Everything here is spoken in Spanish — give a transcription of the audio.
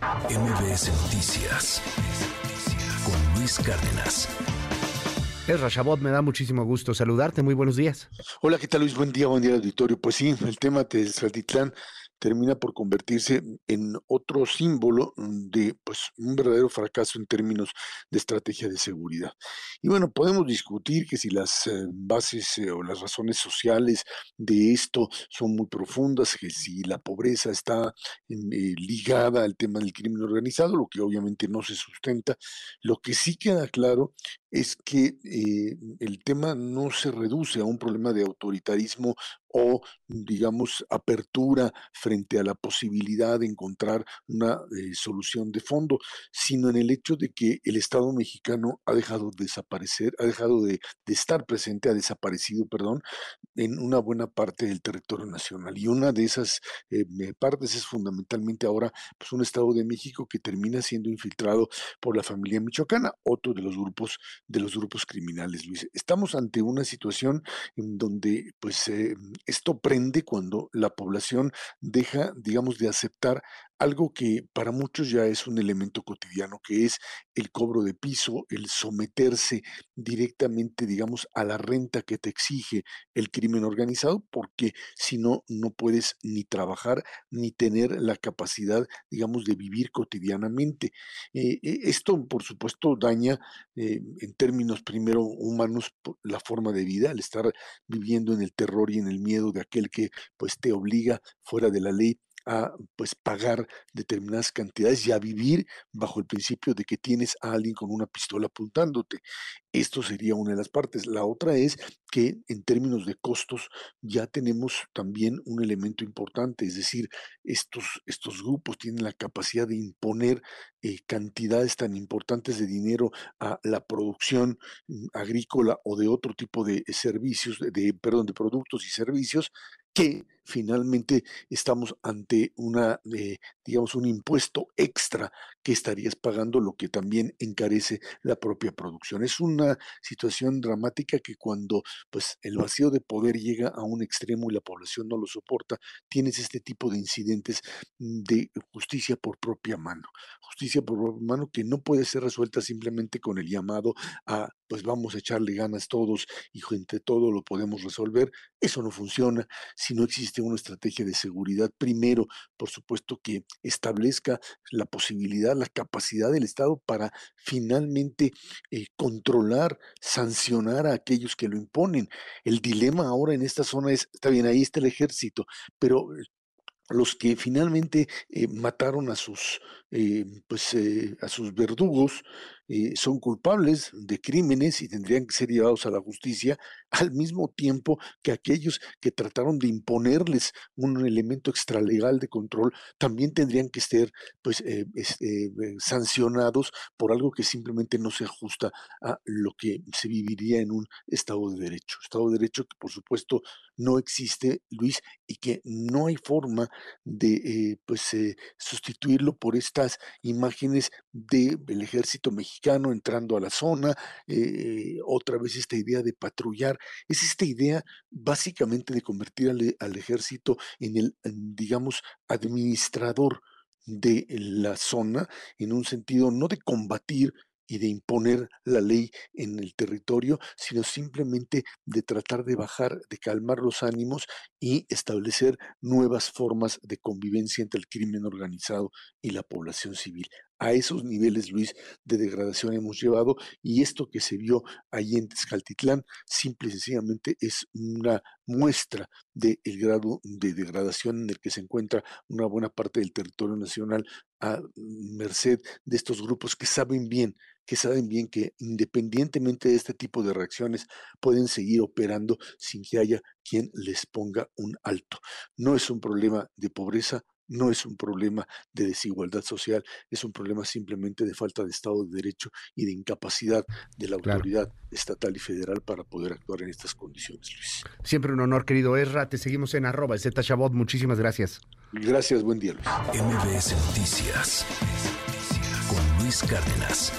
MBS Noticias con Luis Cárdenas. Es Rashabot, me da muchísimo gusto saludarte. Muy buenos días. Hola, ¿qué tal Luis? Buen día, buen día auditorio. Pues sí, el tema de Saltitlán termina por convertirse en otro símbolo de pues, un verdadero fracaso en términos de estrategia de seguridad. Y bueno, podemos discutir que si las eh, bases eh, o las razones sociales de esto son muy profundas, que si la pobreza está eh, ligada al tema del crimen organizado, lo que obviamente no se sustenta. Lo que sí queda claro es que el tema no se reduce a un problema de autoritarismo o, digamos, apertura frente a la posibilidad de encontrar una eh, solución de fondo, sino en el hecho de que el Estado mexicano ha dejado de desaparecer, ha dejado de, estar presente, ha desaparecido, perdón, en una buena parte del territorio nacional. Y una de esas eh, partes es fundamentalmente ahora pues, un Estado de México que termina siendo infiltrado por la familia michoacana, otro de los grupos, de los grupos criminales, Luis. Estamos ante una situación en donde, pues, eh, esto prende cuando la población deja, digamos, de aceptar algo que para muchos ya es un elemento cotidiano, que es el cobro de piso, el someterse directamente, digamos, a la renta que te exige el crimen organizado, porque si no, no puedes ni trabajar ni tener la capacidad, digamos, de vivir cotidianamente. Eh, eh, esto, por supuesto, daña eh, en términos primero humanos la forma de vida, al estar viviendo en el terror y en el miedo de aquel que pues te obliga fuera de la ley a pues pagar determinadas cantidades y a vivir bajo el principio de que tienes a alguien con una pistola apuntándote. Esto sería una de las partes. La otra es que en términos de costos ya tenemos también un elemento importante, es decir, estos, estos grupos tienen la capacidad de imponer eh, cantidades tan importantes de dinero a la producción agrícola o de otro tipo de servicios, de, perdón, de productos y servicios que finalmente estamos ante una, eh, digamos, un impuesto extra que estarías pagando, lo que también encarece la propia producción. Es una situación dramática que cuando pues, el vacío de poder llega a un extremo y la población no lo soporta, tienes este tipo de incidentes de justicia por propia mano. Justicia por propia mano que no puede ser resuelta simplemente con el llamado a, pues vamos a echarle ganas todos y entre todo lo podemos resolver. Eso no funciona si no existe una estrategia de seguridad. Primero, por supuesto, que establezca la posibilidad, la capacidad del Estado para finalmente eh, controlar, sancionar a aquellos que lo imponen. El dilema ahora en esta zona es, está bien, ahí está el ejército, pero los que finalmente eh, mataron a sus, eh, pues, a sus verdugos, eh, son culpables de crímenes y tendrían que ser llevados a la justicia, al mismo tiempo que aquellos que trataron de imponerles un elemento extralegal de control también tendrían que ser pues, eh, eh, sancionados por algo que simplemente no se ajusta a lo que se viviría en un Estado de Derecho. Estado de Derecho que por supuesto no existe, Luis, y que no hay forma de pues, sustituirlo por estas imágenes del ejército mexicano entrando a la zona, eh, otra vez esta idea de patrullar, es esta idea básicamente de convertir al, al ejército en el, digamos, administrador de la zona, en un sentido no de combatir, y de imponer la ley en el territorio, sino simplemente de tratar de bajar, de calmar los ánimos y establecer nuevas formas de convivencia entre el crimen organizado y la población civil. A esos niveles, Luis, de degradación hemos llevado y esto que se vio allí en Tezcaltitlán simple y sencillamente es una muestra del grado de degradación en el que se encuentra una buena parte del territorio nacional a merced de estos grupos que saben bien que saben bien que independientemente de este tipo de reacciones pueden seguir operando sin que haya quien les ponga un alto. No es un problema de pobreza, no es un problema de desigualdad social, es un problema simplemente de falta de Estado de Derecho y de incapacidad de la autoridad estatal y federal para poder actuar en estas condiciones, Luis. Siempre un honor, querido Ezra. Te seguimos en arroba, Z Chabot. Muchísimas gracias. Gracias, buen día, Luis. MBS Noticias con Luis Cárdenas.